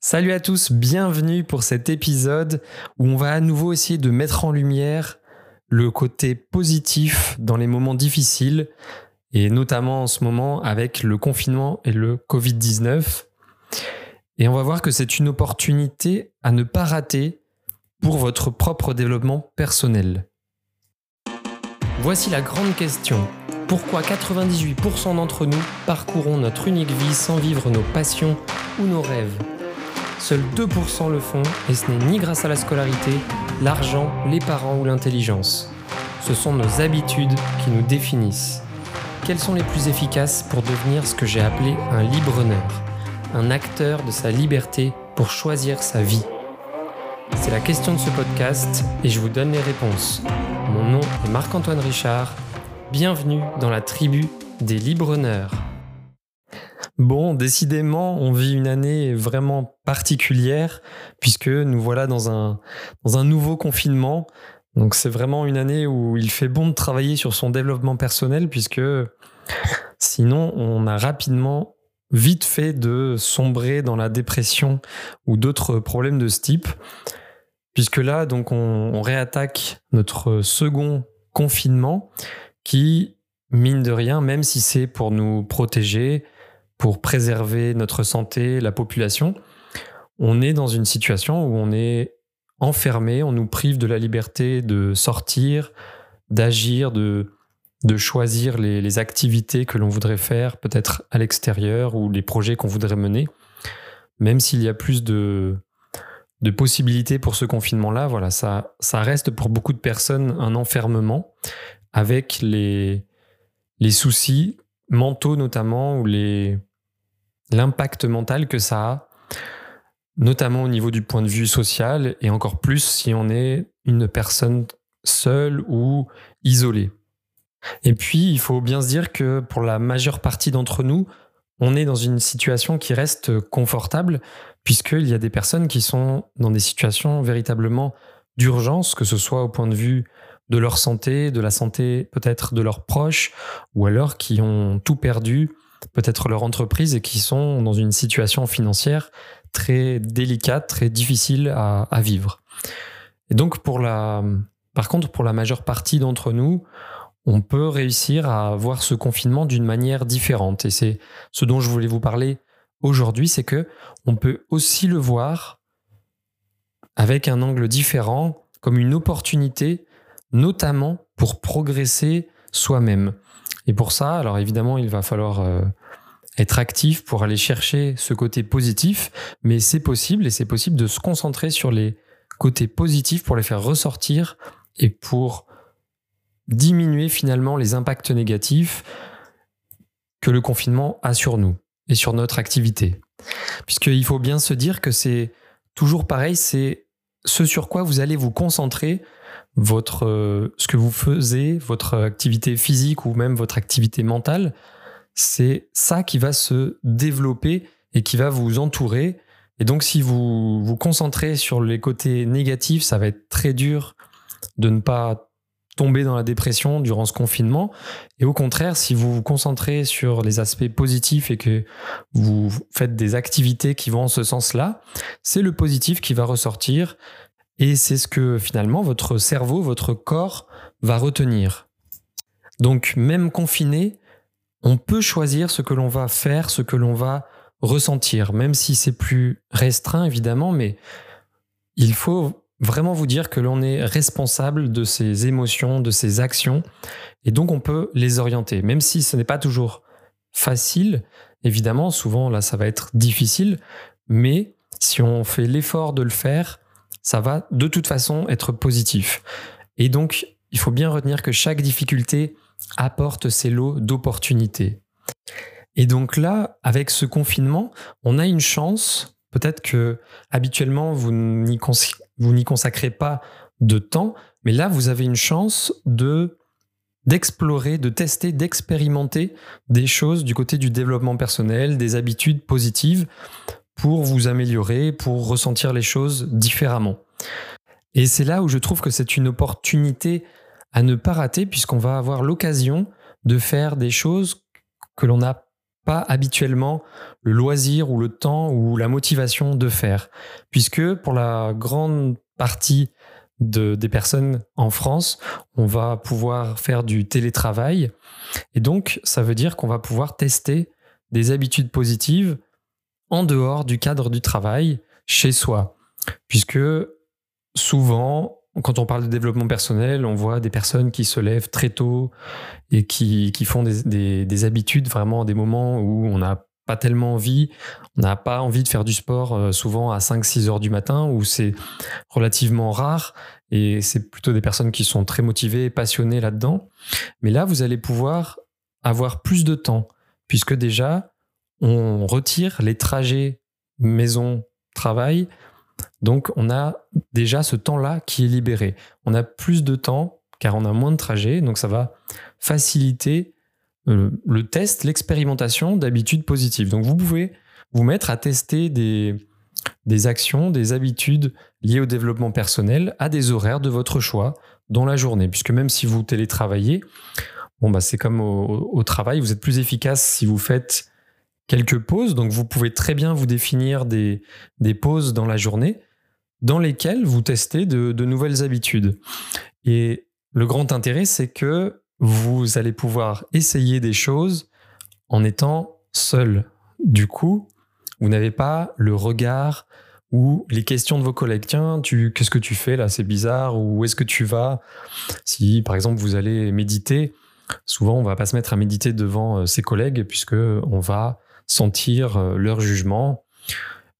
Salut à tous, bienvenue pour cet épisode où on va à nouveau essayer de mettre en lumière le côté positif dans les moments difficiles et notamment en ce moment avec le confinement et le Covid-19. Et on va voir que c'est une opportunité à ne pas rater pour votre propre développement personnel. Voici la grande question. Pourquoi 98% d'entre nous parcourons notre unique vie sans vivre nos passions ou nos rêves? Seuls 2% le font et ce n'est ni grâce à la scolarité, l'argent, les parents ou l'intelligence. Ce sont nos habitudes qui nous définissent. Quelles sont les plus efficaces pour devenir ce que j'ai appelé un libre-honneur, un acteur de sa liberté pour choisir sa vie C'est la question de ce podcast et je vous donne les réponses. Mon nom est Marc-Antoine Richard. Bienvenue dans la tribu des libre-honneurs. Bon, décidément, on vit une année vraiment particulière puisque nous voilà dans un, dans un nouveau confinement. Donc c'est vraiment une année où il fait bon de travailler sur son développement personnel puisque sinon on a rapidement vite fait de sombrer dans la dépression ou d'autres problèmes de ce type. Puisque là, donc, on, on réattaque notre second confinement qui, mine de rien, même si c'est pour nous protéger, pour préserver notre santé, la population, on est dans une situation où on est enfermé, on nous prive de la liberté de sortir, d'agir, de, de choisir les, activités que l'on voudrait faire, peut-être à l'extérieur, ou les projets qu'on voudrait mener. Même s'il y a plus de, de possibilités pour ce confinement-là, voilà, ça, ça reste pour beaucoup de personnes un enfermement avec les, les soucis mentaux notamment ou les, l'impact mental que ça a, notamment au niveau du point de vue social, et encore plus si on est une personne seule ou isolée. Et puis, il faut bien se dire que pour la majeure partie d'entre nous, on est dans une situation qui reste confortable, puisqu'il y a des personnes qui sont dans des situations véritablement d'urgence, que ce soit au point de vue de leur santé, de la santé peut-être de leurs proches, ou alors qui ont tout perdu, peut-être leur entreprise et qui sont dans une situation financière très délicate, très difficile à, vivre. Et donc, pour la, par contre, pour la majeure partie d'entre nous, on peut réussir à voir ce confinement d'une manière différente. Et c'est ce dont je voulais vous parler aujourd'hui, c'est que on peut aussi le voir avec un angle différent, comme une opportunité, notamment pour progresser soi-même. Et pour ça, alors évidemment, il va falloir euh, être actif pour aller chercher ce côté positif, mais c'est possible et c'est possible de se concentrer sur les côtés positifs pour les faire ressortir et pour diminuer finalement les impacts négatifs que le confinement a sur nous et sur notre activité. Puisqu'il faut bien se dire que c'est toujours pareil, c'est ce sur quoi vous allez vous concentrer votre, euh, ce que vous faisiez, votre activité physique ou même votre activité mentale, c'est ça qui va se développer et qui va vous entourer. Et donc, si vous vous concentrez sur les côtés négatifs, ça va être très dur de ne pas tomber dans la dépression durant ce confinement. Et au contraire, si vous vous concentrez sur les aspects positifs et que vous faites des activités qui vont en ce sens-là, c'est le positif qui va ressortir et c'est ce que finalement votre cerveau, votre corps va retenir. Donc même confiné, on peut choisir ce que l'on va faire, ce que l'on va ressentir, même si c'est plus restreint évidemment, mais il faut vraiment vous dire que l'on est responsable de ses émotions, de ses actions, et donc on peut les orienter, même si ce n'est pas toujours facile, évidemment, souvent là ça va être difficile, mais si on fait l'effort de le faire, ça va de toute façon être positif. Et donc, il faut bien retenir que chaque difficulté apporte ses lots d'opportunités. Et donc là, avec ce confinement, on a une chance, peut-être que habituellement vous n'y consacrez pas de temps, mais là vous avez une chance de d'explorer, de tester, d'expérimenter des choses du côté du développement personnel, des habitudes positives pour vous améliorer, pour ressentir les choses différemment. Et c'est là où je trouve que c'est une opportunité à ne pas rater puisqu'on va avoir l'occasion de faire des choses que l'on n'a pas habituellement le loisir ou le temps ou la motivation de faire. Puisque pour la grande partie de, des personnes en France, on va pouvoir faire du télétravail. Et donc, ça veut dire qu'on va pouvoir tester des habitudes positives en dehors du cadre du travail, chez soi. Puisque souvent, quand on parle de développement personnel, on voit des personnes qui se lèvent très tôt et qui, qui font des, des, habitudes vraiment à des moments où on n'a pas tellement envie, on n'a pas envie de faire du sport euh, souvent à 5-6 heures du matin, où c'est relativement rare, et c'est plutôt des personnes qui sont très motivées et passionnées là-dedans. Mais là, vous allez pouvoir avoir plus de temps, puisque déjà, on retire les trajets maison-travail. Donc, on a déjà ce temps-là qui est libéré. On a plus de temps car on a moins de trajets. Donc, ça va faciliter euh, le test, l'expérimentation d'habitudes positives. Donc, vous pouvez vous mettre à tester des, actions, des habitudes liées au développement personnel à des horaires de votre choix dans la journée. Puisque même si vous télétravaillez, bon, bah, c'est comme au, travail, vous êtes plus efficace si vous faites quelques pauses. Donc vous pouvez très bien vous définir des pauses dans la journée dans lesquelles vous testez de, nouvelles habitudes. Et le grand intérêt, c'est que vous allez pouvoir essayer des choses en étant seul. Du coup, vous n'avez pas le regard ou les questions de vos collègues. Tiens, qu'est-ce que tu fais là? C'est bizarre. Ou où est-ce que tu vas? Si, par exemple, vous allez méditer, souvent on va pas se mettre à méditer devant euh, ses collègues puisque on va sentir euh, leur jugement.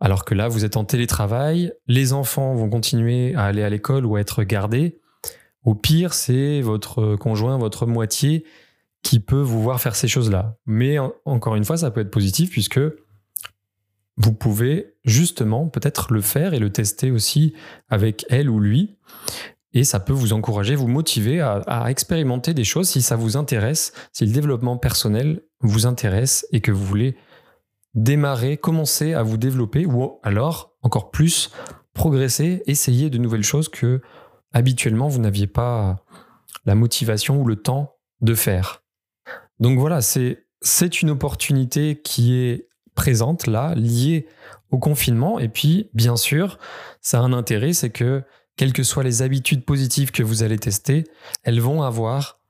Alors que là, vous êtes en télétravail, les enfants vont continuer à aller à l'école ou à être gardés. Au pire, c'est votre conjoint, votre moitié qui peut vous voir faire ces choses-là. Mais encore une fois, ça peut être positif puisque vous pouvez justement peut-être le faire et le tester aussi avec elle ou lui. Et ça peut vous encourager, vous motiver à, expérimenter des choses si ça vous intéresse, si le développement personnel vous intéresse et que vous voulez démarrer, commencer à vous développer ou alors encore plus progresser, essayer de nouvelles choses que habituellement vous n'aviez pas la motivation ou le temps de faire. Donc voilà, c'est c'est une opportunité qui est présente là, liée au confinement et puis bien sûr, ça a un intérêt, c'est que quelles que soient les habitudes positives que vous allez tester, elles vont avoir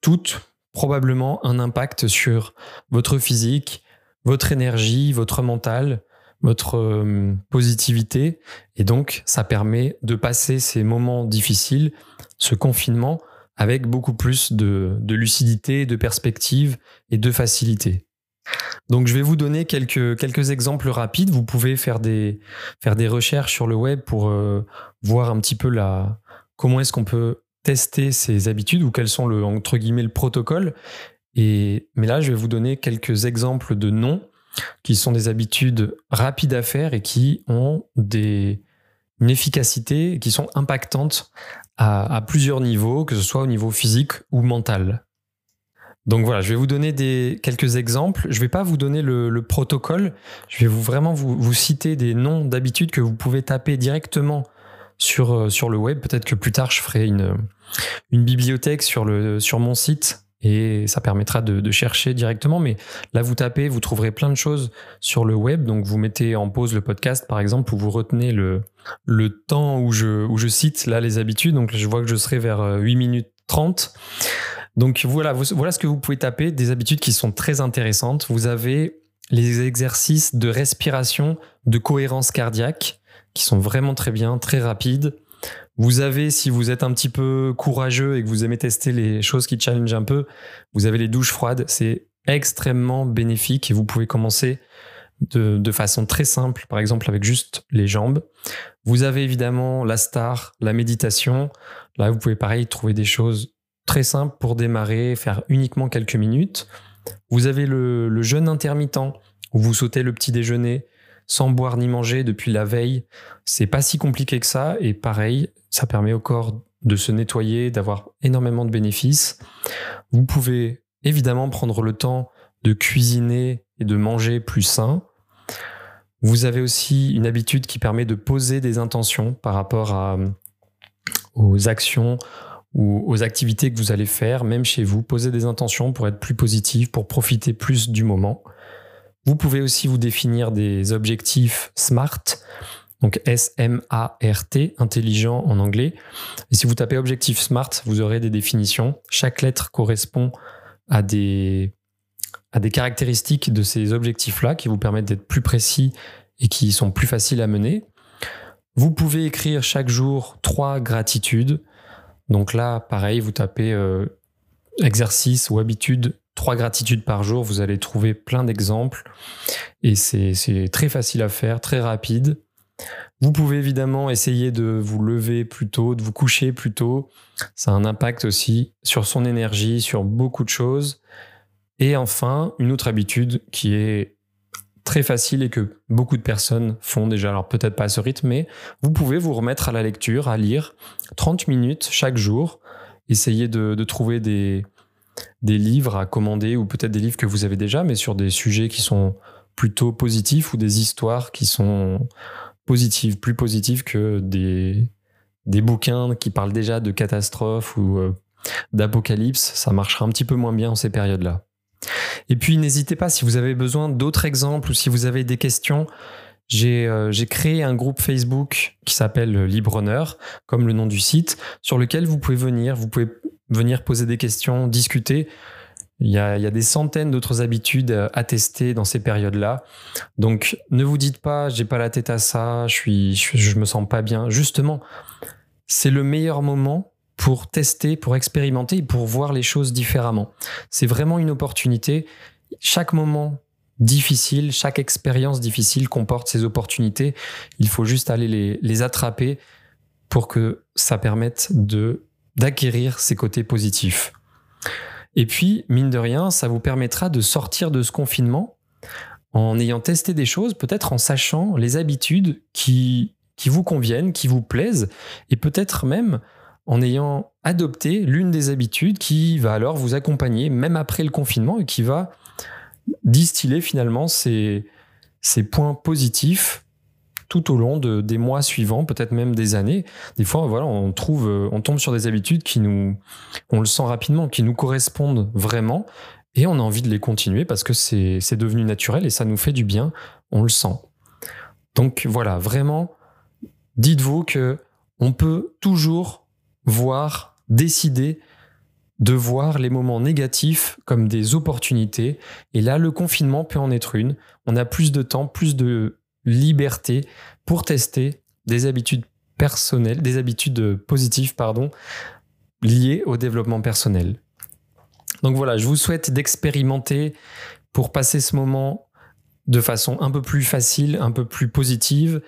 toutes probablement un impact sur votre physique, votre énergie, votre mental, votre euh, positivité. Et donc, ça permet de passer ces moments difficiles, ce confinement, avec beaucoup plus de, de lucidité, de perspective et de facilité. Donc, je vais vous donner quelques, exemples rapides. Vous pouvez faire des, faire des recherches sur le web pour euh, voir un petit peu la, comment est-ce qu'on peut tester ces habitudes ou quels sont le, entre guillemets, le protocole. Mais là, je vais vous donner quelques exemples de noms qui sont des habitudes rapides à faire et qui ont une efficacité, qui sont impactantes à, plusieurs niveaux, que ce soit au niveau physique ou mental. Donc voilà, je vais vous donner des, quelques exemples. Je ne vais pas vous donner le, le, protocole, je vais vous, vraiment vous, vous citer des noms d'habitudes que vous pouvez taper directement sur, sur le web. Peut-être que plus tard, je ferai une, une bibliothèque sur, le, sur mon site et ça permettra de, chercher directement. Mais là, vous tapez, vous trouverez plein de choses sur le web. Donc, vous mettez en pause le podcast, par exemple, où vous retenez le, le temps où je, où je cite là les habitudes. Donc, je vois que je serai vers 8 minutes 30. Donc, voilà, voilà ce que vous pouvez taper, des habitudes qui sont très intéressantes. Vous avez les exercices de respiration, de cohérence cardiaque, qui sont vraiment très bien, très rapides. Vous avez, si vous êtes un petit peu courageux et que vous aimez tester les choses qui challenge un peu, vous avez les douches froides. C'est extrêmement bénéfique et vous pouvez commencer de, de, façon très simple, par exemple avec juste les jambes. Vous avez évidemment la star, la méditation. Là, vous pouvez pareil trouver des choses très simples pour démarrer, faire uniquement quelques minutes. Vous avez le, le jeûne intermittent où vous sautez le petit déjeuner sans boire ni manger depuis la veille. C'est pas si compliqué que ça et pareil, ça permet au corps de se nettoyer, d'avoir énormément de bénéfices. Vous pouvez évidemment prendre le temps de cuisiner et de manger plus sain. Vous avez aussi une habitude qui permet de poser des intentions par rapport aux actions ou aux activités que vous allez faire, même chez vous. Posez des intentions pour être plus positif, pour profiter plus du moment. Vous pouvez aussi vous définir des objectifs SMART, donc S-M-A-R-T, intelligent en anglais. Et si vous tapez objectif SMART, vous aurez des définitions. Chaque lettre correspond à des, à des caractéristiques de ces objectifs-là qui vous permettent d'être plus précis et qui sont plus faciles à mener. Vous pouvez écrire chaque jour trois gratitudes. Donc là, pareil, vous tapez euh, exercice ou habitude, trois gratitudes par jour, vous allez trouver plein d'exemples. Et c'est très facile à faire, très rapide. Vous pouvez évidemment essayer de vous lever plus tôt, de vous coucher plus tôt. Ça a un impact aussi sur son énergie, sur beaucoup de choses. Et enfin, une autre habitude qui est très facile et que beaucoup de personnes font déjà, alors peut-être pas à ce rythme, mais vous pouvez vous remettre à la lecture, à lire 30 minutes chaque jour. Essayez de, trouver des, des livres à commander ou peut-être des livres que vous avez déjà, mais sur des sujets qui sont plutôt positifs ou des histoires qui sont plus positives que des, des bouquins qui parlent déjà de catastrophes ou euh, d'apocalypse. Ça marchera un petit peu moins bien en ces périodes-là. Et puis n'hésitez pas si vous avez besoin d'autres exemples ou si vous avez des questions. J'ai euh, créé un groupe Facebook qui s'appelle Librehonneur, comme le nom du site, sur lequel vous pouvez venir, vous pouvez venir poser des questions, discuter. Il y a, il y a des centaines d'autres habitudes à tester dans ces périodes-là. Donc ne vous dites pas, j'ai pas la tête à ça, je suis, je, me sens pas bien. Justement, c'est le meilleur moment pour tester, pour expérimenter et pour voir les choses différemment. C'est vraiment une opportunité. Chaque moment difficile, chaque expérience difficile comporte ses opportunités. Il faut juste aller les, attraper pour que ça permette de d'acquérir ces côtés positifs. Et puis, mine de rien, ça vous permettra de sortir de ce confinement en ayant testé des choses, peut-être en sachant les habitudes qui, vous conviennent, qui vous plaisent, et peut-être même en ayant adopté l'une des habitudes qui va alors vous accompagner même après le confinement et qui va distiller finalement ces, ces points positifs tout au long de, des mois suivants, peut-être même des années. Des fois, voilà, on trouve, on tombe sur des habitudes qui nous, on le sent rapidement, qui nous correspondent vraiment, et on a envie de les continuer parce que c'est devenu naturel et ça nous fait du bien, on le sent. Donc voilà, vraiment, dites-vous que on peut toujours voir, décider de voir les moments négatifs comme des opportunités. Et là, le confinement peut en être une. On a plus de temps, plus de liberté pour tester des habitudes personnelles, des habitudes positives, pardon, liées au développement personnel. Donc voilà, je vous souhaite d'expérimenter pour passer ce moment de façon un peu plus facile, un peu plus positive.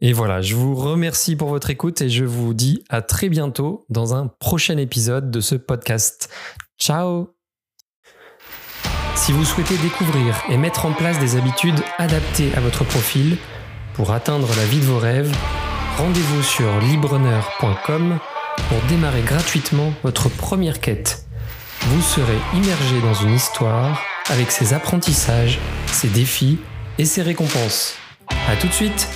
Et voilà, je vous remercie pour votre écoute et je vous dis à très bientôt dans un prochain épisode de ce podcast. Ciao Si vous souhaitez découvrir et mettre en place des habitudes adaptées à votre profil pour atteindre la vie de vos rêves, rendez-vous sur libreneur.com pour démarrer gratuitement votre première quête. Vous serez immergé dans une histoire avec ses apprentissages, ses défis et ses récompenses. A tout de suite